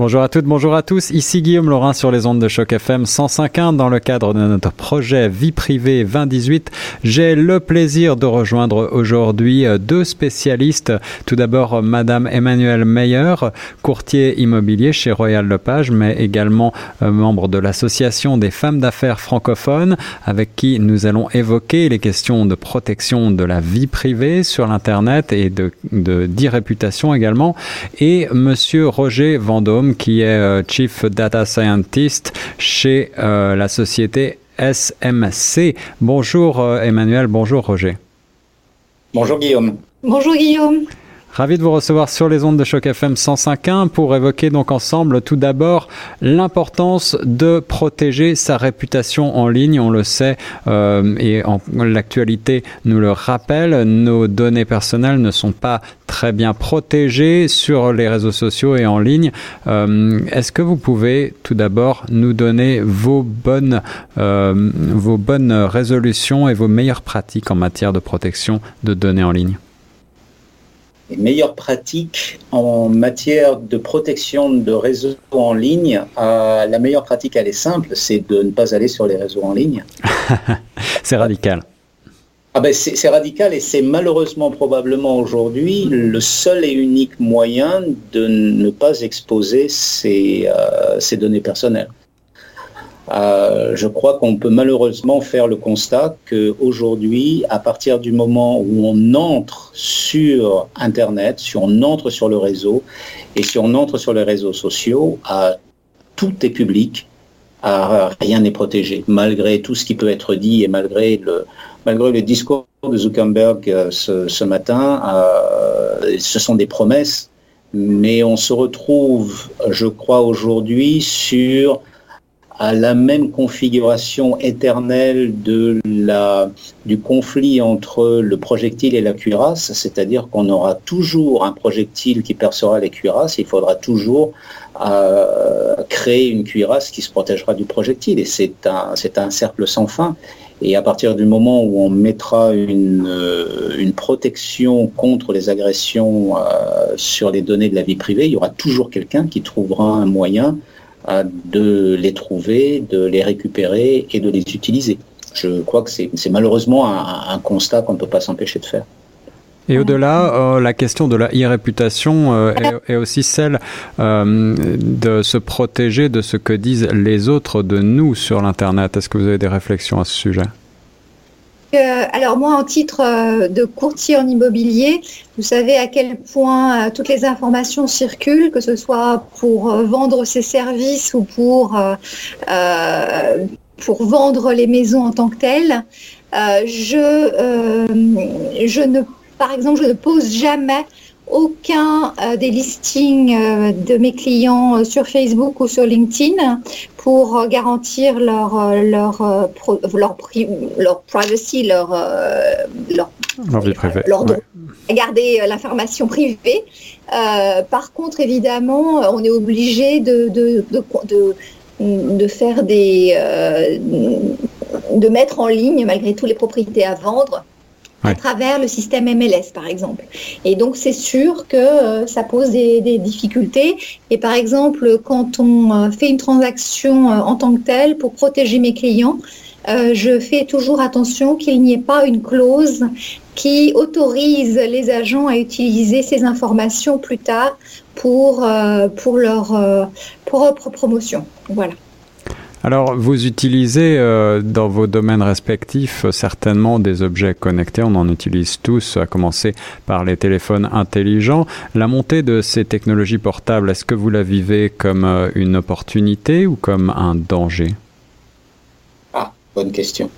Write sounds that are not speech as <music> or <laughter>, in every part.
Bonjour à toutes, bonjour à tous. Ici Guillaume Laurin sur les ondes de choc FM 105.1 dans le cadre de notre projet Vie privée 2018. J'ai le plaisir de rejoindre aujourd'hui euh, deux spécialistes. Tout d'abord, Madame Emmanuelle Meyer, courtier immobilier chez Royal Lepage, mais également euh, membre de l'association des femmes d'affaires francophones, avec qui nous allons évoquer les questions de protection de la vie privée sur l'Internet et de, d'e-réputation également. Et Monsieur Roger Vendôme, qui est euh, Chief Data Scientist chez euh, la société SMC. Bonjour euh, Emmanuel, bonjour Roger. Bonjour Guillaume. Bonjour Guillaume. Ravi de vous recevoir sur les ondes de choc FM 105.1 pour évoquer donc ensemble tout d'abord l'importance de protéger sa réputation en ligne. On le sait euh, et l'actualité nous le rappelle, nos données personnelles ne sont pas très bien protégées sur les réseaux sociaux et en ligne. Euh, Est-ce que vous pouvez tout d'abord nous donner vos bonnes, euh, vos bonnes résolutions et vos meilleures pratiques en matière de protection de données en ligne? Les meilleures pratiques en matière de protection de réseaux en ligne, euh, la meilleure pratique, elle est simple, c'est de ne pas aller sur les réseaux en ligne. <laughs> c'est radical. Ah ben c'est radical et c'est malheureusement probablement aujourd'hui le seul et unique moyen de ne pas exposer ses, euh, ses données personnelles. Euh, je crois qu'on peut malheureusement faire le constat qu'aujourd'hui, à partir du moment où on entre sur Internet, si on entre sur le réseau, et si on entre sur les réseaux sociaux, tout est public, rien n'est protégé, malgré tout ce qui peut être dit et malgré le, malgré le discours de Zuckerberg euh, ce, matin, euh, ce sont des promesses, mais on se retrouve, je crois, aujourd'hui sur à la même configuration éternelle de la, du conflit entre le projectile et la cuirasse, c'est-à-dire qu'on aura toujours un projectile qui percera les cuirasses, il faudra toujours euh, créer une cuirasse qui se protégera du projectile, et c'est un, c'est un cercle sans fin. Et à partir du moment où on mettra une, euh, une protection contre les agressions euh, sur les données de la vie privée, il y aura toujours quelqu'un qui trouvera un moyen de les trouver, de les récupérer et de les utiliser. Je crois que c'est malheureusement un, constat qu'on ne peut pas s'empêcher de faire. Et au-delà, euh, la question de la e-réputation euh, est, aussi celle euh, de se protéger de ce que disent les autres de nous sur l'Internet. Est-ce que vous avez des réflexions à ce sujet? Alors moi, en titre euh, de courtier en immobilier, vous savez à quel point euh, toutes les informations circulent, que ce soit pour euh, vendre ses services ou pour, pour vendre les maisons en tant que telles. je, je ne, par exemple, je ne pose jamais aucun euh, des listings euh, de mes clients euh, sur Facebook ou sur LinkedIn pour garantir leur leur leur, leur privacy, leur leur, vie privée. garder l'information privée. par contre, évidemment, on est obligé de, de, de, de faire des de mettre en ligne malgré tout les propriétés à vendre à travers le système MLS, par exemple. Et donc, c'est sûr que euh, ça pose des, difficultés. Et par exemple, quand on euh, fait une transaction euh, en tant que telle pour protéger mes clients, je fais toujours attention qu'il n'y ait pas une clause qui autorise les agents à utiliser ces informations plus tard pour, pour leur propre promotion. Voilà. Alors, vous utilisez euh, dans vos domaines respectifs euh, certainement des objets connectés. On en utilise tous, à commencer par les téléphones intelligents. La montée de ces technologies portables, est-ce que vous la vivez comme euh, une opportunité ou comme un danger? Ah, bonne question.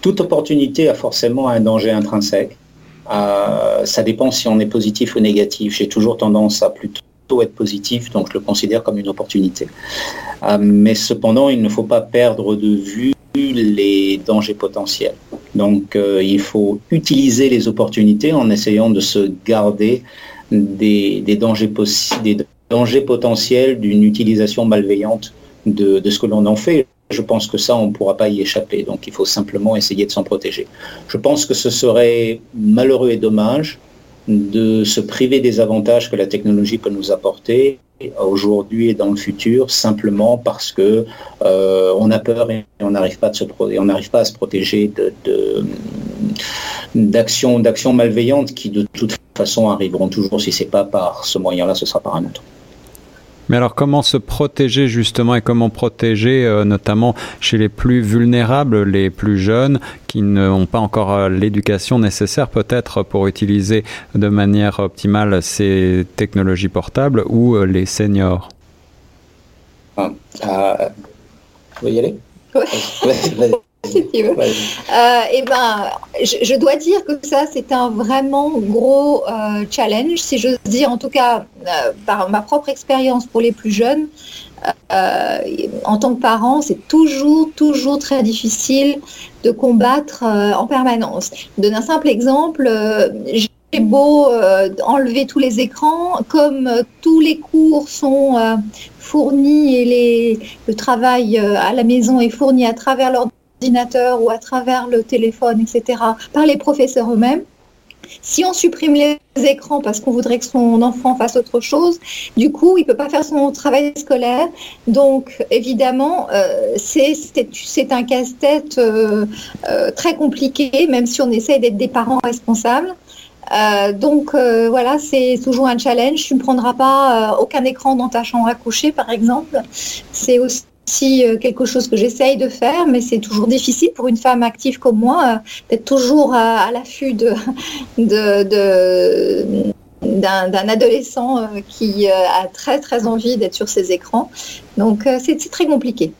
toute opportunité a forcément un danger intrinsèque. ça dépend si on est positif ou négatif. J'ai toujours tendance à plutôt être positif, donc je le considère comme une opportunité. Euh, mais cependant, il ne faut pas perdre de vue les dangers potentiels. Donc euh, il faut utiliser les opportunités en essayant de se garder des, dangers, des dangers potentiels d'une utilisation malveillante de ce que l'on en fait. Je pense que ça, on ne pourra pas y échapper. Donc il faut simplement essayer de s'en protéger. Je pense que ce serait malheureux et dommage de se priver des avantages que la technologie peut nous apporter aujourd'hui et dans le futur simplement parce que euh, on a peur et on n'arrive pas, à se protéger d'actions, malveillantes qui de toute façon arriveront toujours. Si c'est pas par ce moyen-là, ce sera par un autre. Mais alors comment se protéger justement et comment protéger euh, notamment chez les plus vulnérables, les plus jeunes qui n'ont pas encore euh, l'éducation nécessaire peut-être pour utiliser de manière optimale ces technologies portables ou euh, les seniors? Ah, Vous y aller? <laughs> <laughs> Euh, eh ben, je, dois dire que ça, c'est un vraiment gros euh, challenge, si j'ose dire, en tout cas euh, par ma propre expérience pour les plus jeunes. en tant que parent, c'est toujours, toujours très difficile de combattre en permanence. Je donne un simple exemple. j'ai beau enlever tous les écrans, comme tous les cours sont fournis et les, le travail à la maison est fourni à travers leur ordinateur ou à travers le téléphone, etc., par les professeurs eux-mêmes. Si on supprime les écrans parce qu'on voudrait que son enfant fasse autre chose, du coup, il ne peut pas faire son travail scolaire. Donc, évidemment, euh, c'est un casse-tête euh, euh, très compliqué, même si on essaye d'être des parents responsables. donc voilà, c'est toujours un challenge. Tu ne prendras pas aucun écran dans ta chambre à coucher, par exemple. C'est aussi euh, quelque chose que j'essaye de faire, mais c'est toujours difficile pour une femme active comme moi euh, d'être toujours à, l'affût d'un adolescent euh, qui a très très envie d'être sur ses écrans. Donc c'est très compliqué.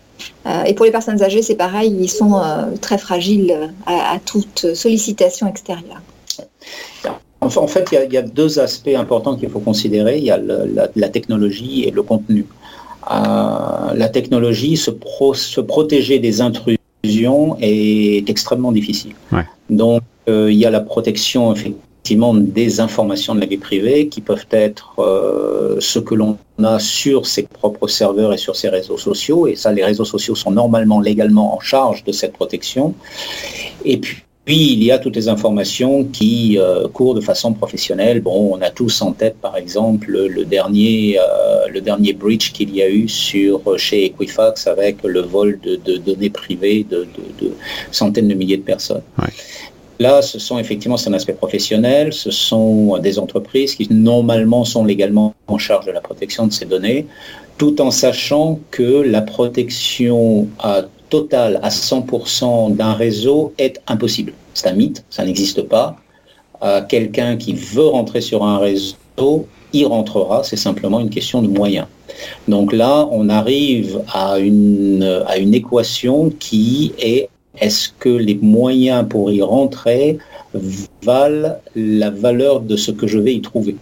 Et pour les personnes âgées, c'est pareil, ils sont très fragiles à, toute sollicitation extérieure. En fait, il y, a, deux aspects importants qu'il faut considérer. Il y a la, technologie et le contenu la technologie, se, se, protéger des intrusions est extrêmement difficile. Donc, euh, il y a la protection effectivement des informations de la vie privée qui peuvent être euh, ce que l'on a sur ses propres serveurs et sur ses réseaux sociaux. Et ça, les réseaux sociaux sont normalement légalement en charge de cette protection. Et puis, puis il y a toutes les informations qui euh, courent de façon professionnelle. Bon, on a tous en tête, par exemple, le dernier, euh, le dernier breach qu'il y a eu sur chez Equifax avec le vol de, données privées de, centaines de milliers de personnes. Là, ce sont effectivement, c'est un aspect professionnel, ce sont des entreprises qui normalement sont légalement en charge de la protection de ces données, tout en sachant que la protection à total à 100% d'un réseau est impossible. C'est un mythe, ça n'existe pas. Euh, quelqu'un qui veut rentrer sur un réseau, y rentrera, c'est simplement une question de moyens. Donc là, on arrive à une, à une équation qui est est-ce que les moyens pour y rentrer valent la valeur de ce que je vais y trouver?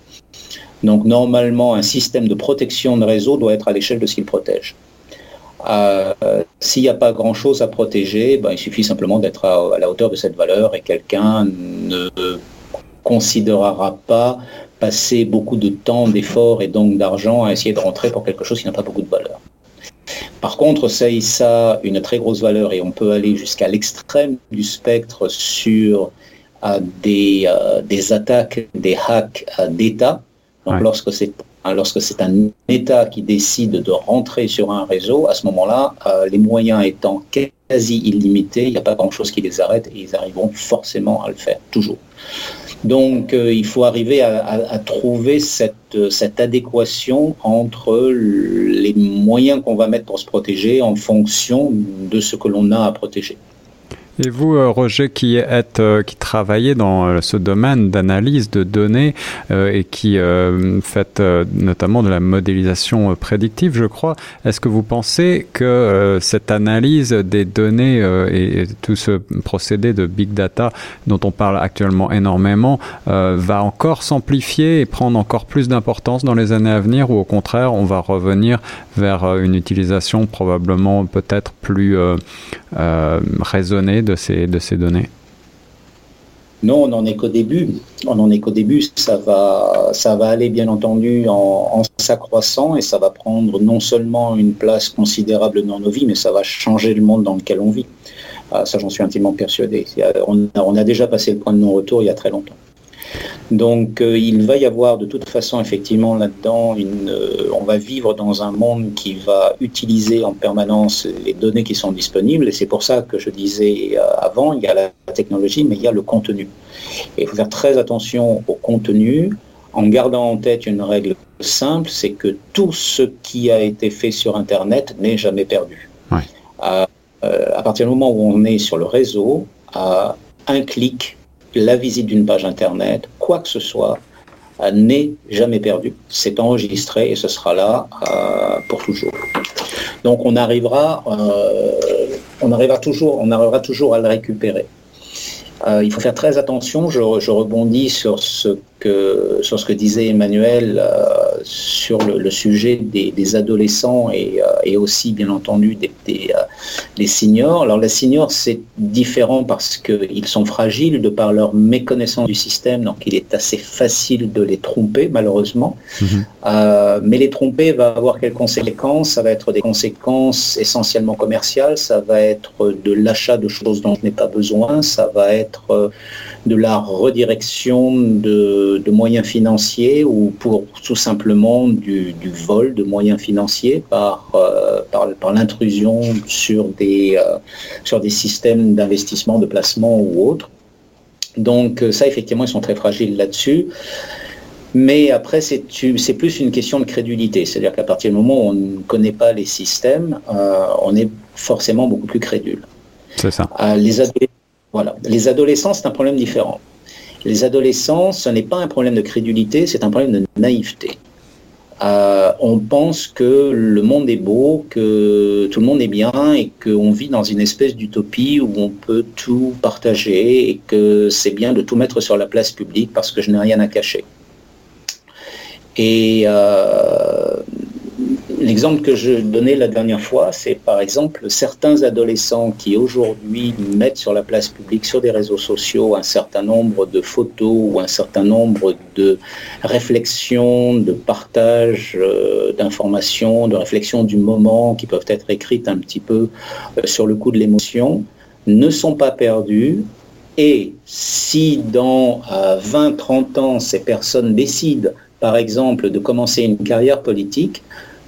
Donc normalement, un système de protection de réseau doit être à l'échelle de ce qu'il protège. Euh, s'il n'y a pas grand-chose à protéger, ben, il suffit simplement d'être à, la hauteur de cette valeur et quelqu'un ne considérera pas passer beaucoup de temps, d'efforts et donc d'argent à essayer de rentrer pour quelque chose qui n'a pas beaucoup de valeur. Par contre, ça, ça a une très grosse valeur et on peut aller jusqu'à l'extrême du spectre sur euh, des, euh, des, attaques, des hacks d'État. Donc lorsque c'est lorsque c'est un État qui décide de rentrer sur un réseau, à ce moment-là, euh, les moyens étant quasi illimités, il n'y a pas grand-chose qui les arrête et ils arriveront forcément à le faire, toujours. Donc euh, il faut arriver à, trouver cette, cette, adéquation entre les moyens qu'on va mettre pour se protéger en fonction de ce que l'on a à protéger. Et vous, euh, Roger, qui êtes, euh, qui travaillez dans euh, ce domaine d'analyse de données et qui faites notamment de la modélisation prédictive, je crois, est-ce que vous pensez que cette analyse des données et tout ce procédé de big data dont on parle actuellement énormément va encore s'amplifier et prendre encore plus d'importance dans les années à venir, ou au contraire, on va revenir vers une utilisation probablement peut-être plus raisonnée de ces, données? Non, on n'en est qu'au début. On n'en est qu'au début. Ça va, aller bien entendu en, s'accroissant et ça va prendre non seulement une place considérable dans nos vies, mais ça va changer le monde dans lequel on vit. Ah, ça, j'en suis intimement persuadé. On a, déjà passé le point de non-retour il y a très longtemps. Donc euh, il va y avoir de toute façon effectivement là-dedans, une, euh, on va vivre dans un monde qui va utiliser en permanence les données qui sont disponibles et c'est pour ça que je disais euh, avant, il y a la technologie mais il y a le contenu. Et il faut faire très attention au contenu en gardant en tête une règle simple, c'est que tout ce qui a été fait sur Internet n'est jamais perdu. À partir du moment où on est sur le réseau, à un clic, la visite d'une page Internet, quoi que ce soit, euh, n'est jamais perdu. C'est enregistré et ce sera là euh, pour toujours. Donc on arrivera, euh, on arrivera toujours, on arrivera toujours à le récupérer. il faut faire très attention. Je rebondis sur ce sur ce que disait Emmanuel euh, sur le, sujet des, adolescents et, euh, et, aussi, bien entendu, des, des, euh, seniors. Alors, les seniors, c'est différent parce qu'ils sont fragiles de par leur méconnaissance du système, donc il est assez facile de les tromper, malheureusement. Mhm. mais les tromper va avoir quelles conséquences Ça va être des conséquences essentiellement commerciales, ça va être de l'achat de choses dont je n'ai pas besoin, ça va être de la redirection de, moyens financiers ou pour tout simplement du, vol de moyens financiers par, euh, par, l'intrusion sur, des euh, sur des systèmes d'investissement, de placement ou autres. Donc euh, ça, effectivement, ils sont très fragiles là-dessus. Mais après, c'est plus une question de crédulité. C'est-à-dire qu'à partir du moment où on ne connaît pas les systèmes, on est forcément beaucoup plus crédule. C'est ça. les voilà. Les adolescents, c'est un problème différent. Les adolescents, ce n'est pas un problème de crédulité, c'est un problème de naïveté. Euh, on pense que le monde est beau, que tout le monde est bien et qu'on vit dans une espèce d'utopie où on peut tout partager et que c'est bien de tout mettre sur la place publique parce que je n'ai rien à cacher. Euh, L'exemple que je donnais la dernière fois, c'est par exemple certains adolescents qui aujourd'hui mettent sur la place publique, sur des réseaux sociaux, un certain nombre de photos ou un certain nombre de réflexions, de partages euh, d'informations, de réflexions du moment qui peuvent être écrites un petit peu euh, sur le coup de l'émotion, ne sont pas perdus. Et si dans 20-30 euh, ans, ces personnes décident, par exemple, de commencer une carrière politique,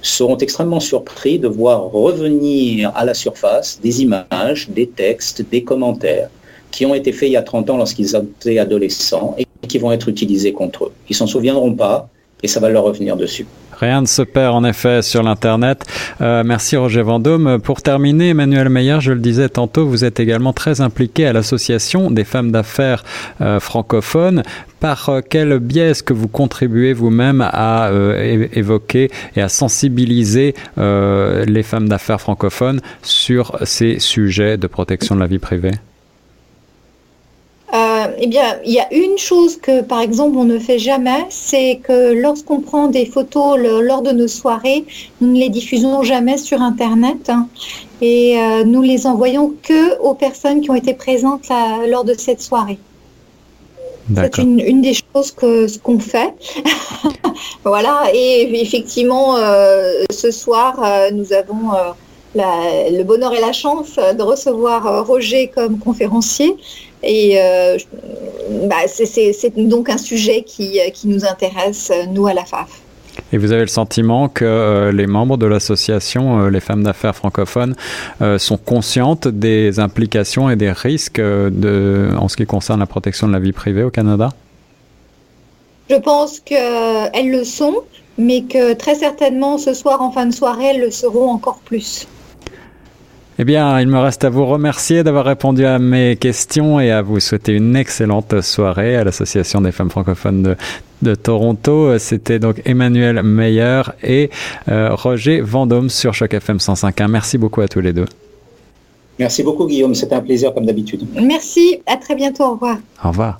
seront extrêmement surpris de voir revenir à la surface des images, des textes, des commentaires qui ont été faits il y a 30 ans lorsqu'ils étaient adolescents et qui vont être utilisés contre eux. Ils s'en souviendront pas et ça va leur revenir dessus. Rien ne se perd en effet sur l'Internet. Euh, merci Roger Vendôme. Pour terminer, Emmanuel Meyer, je le disais tantôt, vous êtes également très impliqué à l'Association des femmes d'affaires euh, francophones. Par euh, quel biais est-ce que vous contribuez vous-même à évoquer et à sensibiliser les femmes d'affaires francophones sur ces sujets de protection de la vie privée? Eh bien, il y a une chose que, par exemple, on ne fait jamais, c'est que lorsqu'on prend des photos lors de nos soirées, nous ne les diffusons jamais sur Internet hein, et euh, nous les envoyons que aux personnes qui ont été présentes lors de cette soirée. C'est une, des choses que ce qu'on fait. <laughs> voilà, et effectivement, euh, ce soir, euh, nous avons le bonheur et la chance de recevoir Roger comme conférencier. Et euh, bah, c'est donc un sujet qui, qui, nous intéresse, nous, à la FAF. Et vous avez le sentiment que euh, les membres de l'association, euh, les femmes d'affaires francophones, sont conscientes des implications et des risques de, en ce qui concerne la protection de la vie privée au Canada? Je pense qu'elles le sont, mais que très certainement ce soir, en fin de soirée, elles le seront encore plus. Eh bien, il me reste à vous remercier d'avoir répondu à mes questions et à vous souhaiter une excellente soirée à l'Association des femmes francophones de, Toronto. C'était donc Emmanuel Meyer et euh, Roger Vendôme sur Choc FM 105.1. Merci beaucoup à tous les deux. Merci beaucoup Guillaume, c'était un plaisir comme d'habitude. Merci, à très bientôt, au revoir. Au revoir.